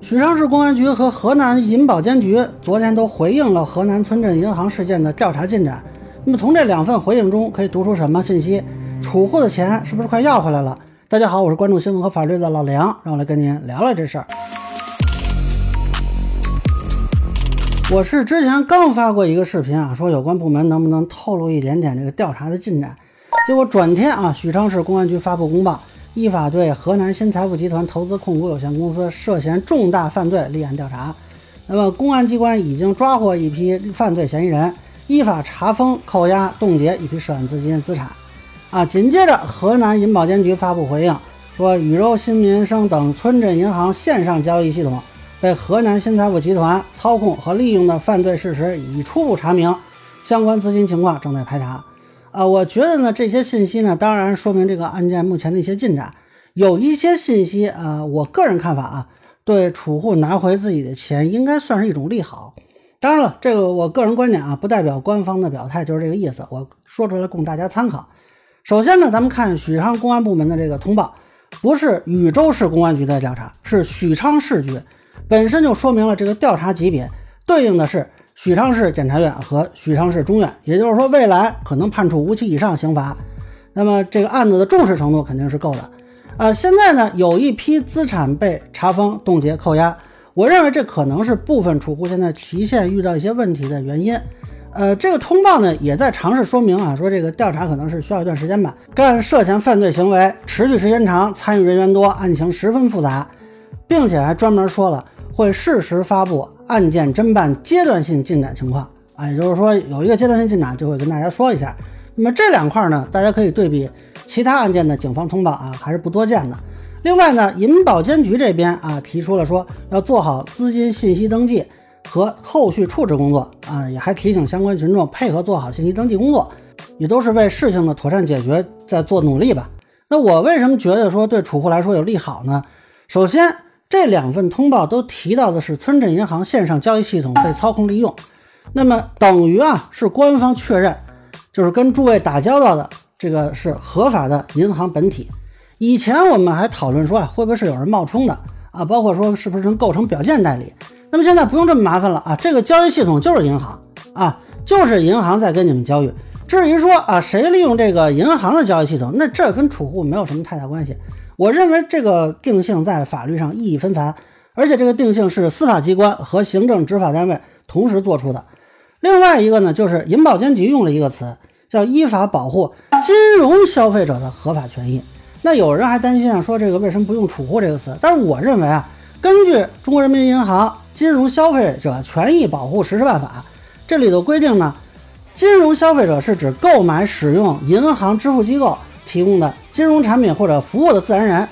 许昌市公安局和河南银保监局昨天都回应了河南村镇银行事件的调查进展。那么从这两份回应中可以读出什么信息？储户的钱是不是快要回来了？大家好，我是关注新闻和法律的老梁，让我来跟您聊聊这事儿。我是之前刚发过一个视频啊，说有关部门能不能透露一点点这个调查的进展？结果转天啊，许昌市公安局发布公报。依法对河南新财富集团投资控股有限公司涉嫌重大犯罪立案调查。那么，公安机关已经抓获一批犯罪嫌疑人，依法查封、扣押、冻结一批涉案资金资产。啊，紧接着，河南银保监局发布回应，说禹州新民生等村镇银行线上交易系统被河南新财富集团操控和利用的犯罪事实已初步查明，相关资金情况正在排查。啊，我觉得呢，这些信息呢，当然说明这个案件目前的一些进展。有一些信息啊，我个人看法啊，对储户拿回自己的钱，应该算是一种利好。当然了，这个我个人观点啊，不代表官方的表态，就是这个意思。我说出来供大家参考。首先呢，咱们看许昌公安部门的这个通报，不是禹州市公安局在调查，是许昌市局，本身就说明了这个调查级别对应的是。许昌市检察院和许昌市中院，也就是说，未来可能判处无期以上刑罚。那么这个案子的重视程度肯定是够的。啊，现在呢，有一批资产被查封、冻结、扣押，我认为这可能是部分储户现在提现遇到一些问题的原因。呃，这个通报呢，也在尝试说明啊，说这个调查可能是需要一段时间吧。该案涉嫌犯罪行为持续时间长，参与人员多，案情十分复杂，并且还专门说了会适时发布。案件侦办阶段性进展情况啊，也就是说有一个阶段性进展就会跟大家说一下。那么这两块呢，大家可以对比其他案件的警方通报啊，还是不多见的。另外呢，银保监局这边啊提出了说要做好资金信息登记和后续处置工作啊，也还提醒相关群众配合做好信息登记工作，也都是为事情的妥善解决在做努力吧。那我为什么觉得说对储户来说有利好呢？首先。这两份通报都提到的是村镇银行线上交易系统被操控利用，那么等于啊是官方确认，就是跟诸位打交道的这个是合法的银行本体。以前我们还讨论说啊会不会是有人冒充的啊，包括说是不是能构成表件代理。那么现在不用这么麻烦了啊，这个交易系统就是银行啊，就是银行在跟你们交易。至于说啊谁利用这个银行的交易系统，那这跟储户没有什么太大关系。我认为这个定性在法律上意义非凡，而且这个定性是司法机关和行政执法单位同时做出的。另外一个呢，就是银保监局用了一个词，叫依法保护金融消费者的合法权益。那有人还担心啊，说这个为什么不用储户这个词？但是我认为啊，根据中国人民银行金融消费者权益保护实施办法，这里头规定呢，金融消费者是指购买使用银行支付机构。提供的金融产品或者服务的自然人，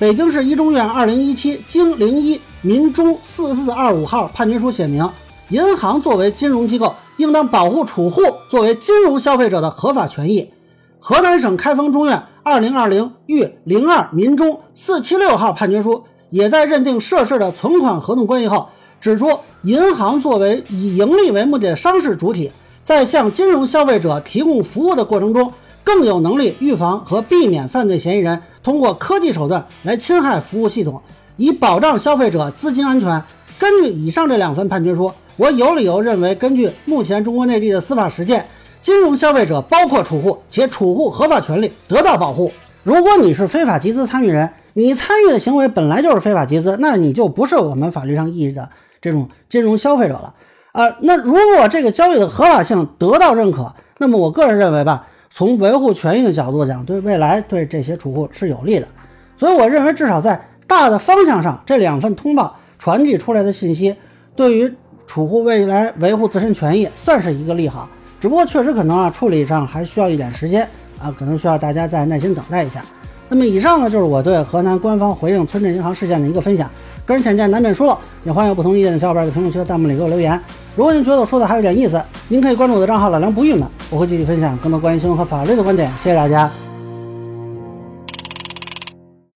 北京市一中院二零一七经零一民中四四二五号判决书写明，银行作为金融机构，应当保护储户作为金融消费者的合法权益。河南省开封中院二零二零豫零二民中四七六号判决书也在认定涉事的存款合同关系后，指出，银行作为以盈利为目的的商事主体，在向金融消费者提供服务的过程中。更有能力预防和避免犯罪嫌疑人通过科技手段来侵害服务系统，以保障消费者资金安全。根据以上这两份判决书，我有理由认为，根据目前中国内地的司法实践，金融消费者包括储户，且储户合法权利得到保护。如果你是非法集资参与人，你参与的行为本来就是非法集资，那你就不是我们法律上意义的这种金融消费者了啊。那如果这个交易的合法性得到认可，那么我个人认为吧。从维护权益的角度讲，对未来对这些储户是有利的，所以我认为至少在大的方向上，这两份通报传递出来的信息，对于储户未来维护自身权益算是一个利好。只不过确实可能啊，处理上还需要一点时间啊，可能需要大家再耐心等待一下。那么以上呢，就是我对河南官方回应村镇银行事件的一个分享。个人浅见难免疏漏，也欢迎有不同意见的小伙伴在评论区和弹幕里给我留言。如果您觉得我说的还有点意思，您可以关注我的账号老梁不郁闷，我会继续分享更多关于新闻和法律的观点。谢谢大家。